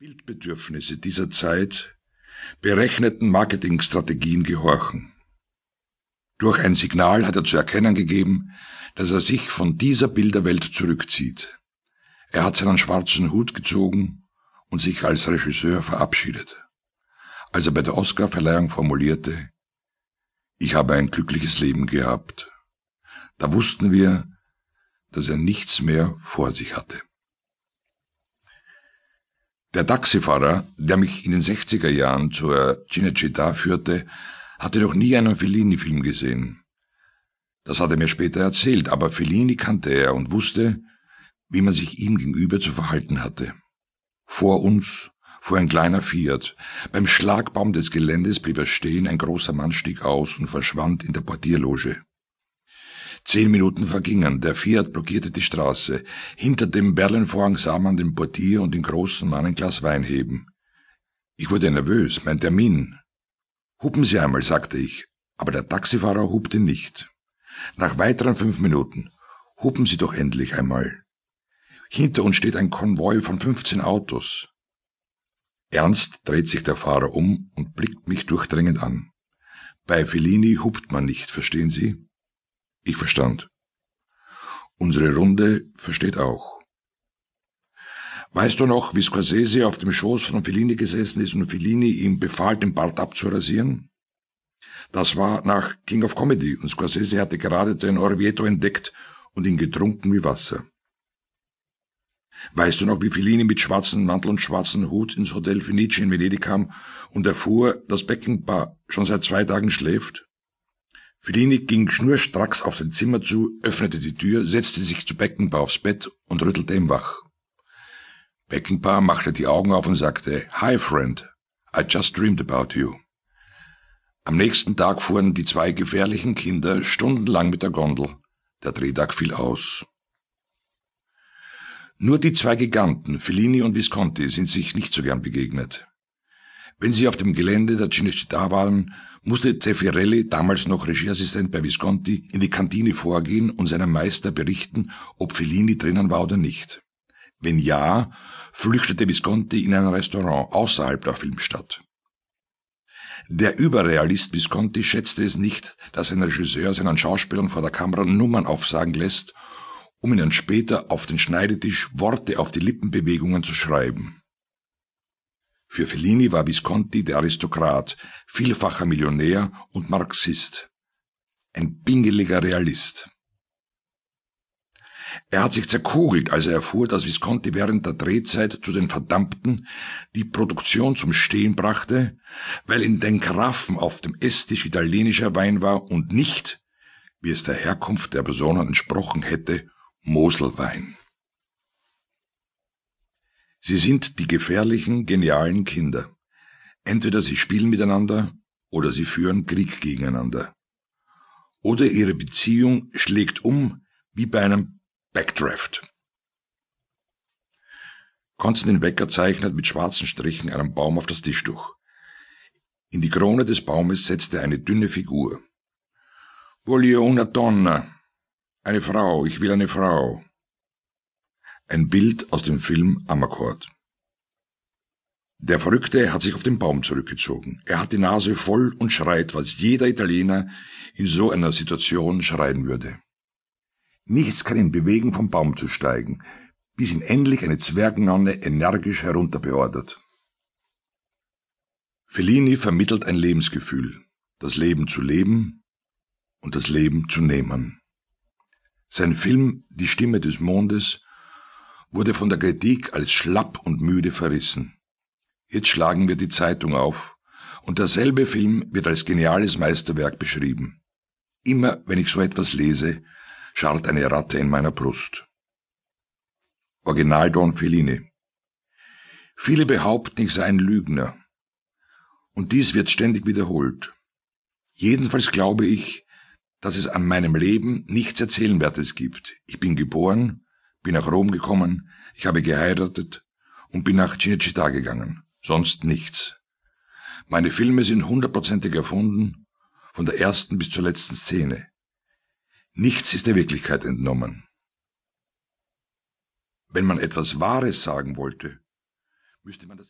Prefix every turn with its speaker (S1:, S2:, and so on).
S1: Bildbedürfnisse dieser Zeit berechneten Marketingstrategien gehorchen. Durch ein Signal hat er zu erkennen gegeben, dass er sich von dieser Bilderwelt zurückzieht. Er hat seinen schwarzen Hut gezogen und sich als Regisseur verabschiedet. Als er bei der Oscarverleihung formulierte, ich habe ein glückliches Leben gehabt, da wussten wir, dass er nichts mehr vor sich hatte. Der Taxifahrer, der mich in den 60er Jahren zur Cinecittà führte, hatte noch nie einen Fellini-Film gesehen. Das hat er mir später erzählt, aber Fellini kannte er und wusste, wie man sich ihm gegenüber zu verhalten hatte. Vor uns fuhr ein kleiner Fiat. Beim Schlagbaum des Geländes blieb er stehen, ein großer Mann stieg aus und verschwand in der Portierloge. Zehn Minuten vergingen, der Fiat blockierte die Straße. Hinter dem Berlinvorhang sah man den Portier und den großen Mann ein Glas Wein heben. Ich wurde nervös, mein Termin. Hupen Sie einmal, sagte ich, aber der Taxifahrer hupte nicht. Nach weiteren fünf Minuten. Hupen Sie doch endlich einmal. Hinter uns steht ein Konvoi von fünfzehn Autos. Ernst dreht sich der Fahrer um und blickt mich durchdringend an. Bei Fellini hupt man nicht, verstehen Sie? Ich verstand. Unsere Runde versteht auch. Weißt du noch, wie Scorsese auf dem Schoß von Fellini gesessen ist und Fellini ihm befahl, den Bart abzurasieren? Das war nach King of Comedy und Scorsese hatte gerade den Orvieto entdeckt und ihn getrunken wie Wasser. Weißt du noch, wie Fellini mit schwarzem Mantel und schwarzem Hut ins Hotel Fenice in Venedig kam und erfuhr, dass Beckenbauer schon seit zwei Tagen schläft? Fellini ging schnurstracks auf sein Zimmer zu, öffnete die Tür, setzte sich zu Beckenbauer aufs Bett und rüttelte ihm wach. Beckenbauer machte die Augen auf und sagte, Hi, friend. I just dreamed about you. Am nächsten Tag fuhren die zwei gefährlichen Kinder stundenlang mit der Gondel. Der Drehtag fiel aus. Nur die zwei Giganten, Fellini und Visconti, sind sich nicht so gern begegnet. Wenn sie auf dem Gelände der Cinecittà waren, musste Zeffirelli, damals noch Regieassistent bei Visconti, in die Kantine vorgehen und seinem Meister berichten, ob Fellini drinnen war oder nicht. Wenn ja, flüchtete Visconti in ein Restaurant außerhalb der Filmstadt. Der Überrealist Visconti schätzte es nicht, dass ein Regisseur seinen Schauspielern vor der Kamera Nummern aufsagen lässt, um ihnen später auf den Schneidetisch Worte auf die Lippenbewegungen zu schreiben. Für Fellini war Visconti der Aristokrat, vielfacher Millionär und Marxist. Ein bingeliger Realist. Er hat sich zerkugelt, als er erfuhr, dass Visconti während der Drehzeit zu den Verdammten die Produktion zum Stehen brachte, weil in den Karaffen auf dem Esstisch italienischer Wein war und nicht, wie es der Herkunft der Personen entsprochen hätte, Moselwein. Sie sind die gefährlichen, genialen Kinder. Entweder sie spielen miteinander oder sie führen Krieg gegeneinander. Oder ihre Beziehung schlägt um wie bei einem Backdraft. Konstantin Wecker zeichnet mit schwarzen Strichen einen Baum auf das Tischtuch. In die Krone des Baumes setzt er eine dünne Figur. Voglio una donna. Eine Frau, ich will eine Frau. Ein Bild aus dem Film Amakord. Der Verrückte hat sich auf den Baum zurückgezogen. Er hat die Nase voll und schreit, was jeder Italiener in so einer Situation schreien würde. Nichts kann ihn bewegen, vom Baum zu steigen, bis ihn endlich eine Zwergnonne energisch herunterbeordert. Fellini vermittelt ein Lebensgefühl, das Leben zu leben und das Leben zu nehmen. Sein Film Die Stimme des Mondes wurde von der Kritik als schlapp und müde verrissen. Jetzt schlagen wir die Zeitung auf, und derselbe Film wird als geniales Meisterwerk beschrieben. Immer wenn ich so etwas lese, scharrt eine Ratte in meiner Brust. Original Don Fellini. Viele behaupten, ich sei ein Lügner. Und dies wird ständig wiederholt. Jedenfalls glaube ich, dass es an meinem Leben nichts Erzählenwertes gibt. Ich bin geboren, bin nach Rom gekommen, ich habe geheiratet und bin nach Cinecittà gegangen. Sonst nichts. Meine Filme sind hundertprozentig erfunden, von der ersten bis zur letzten Szene. Nichts ist der Wirklichkeit entnommen. Wenn man etwas Wahres sagen wollte, müsste man das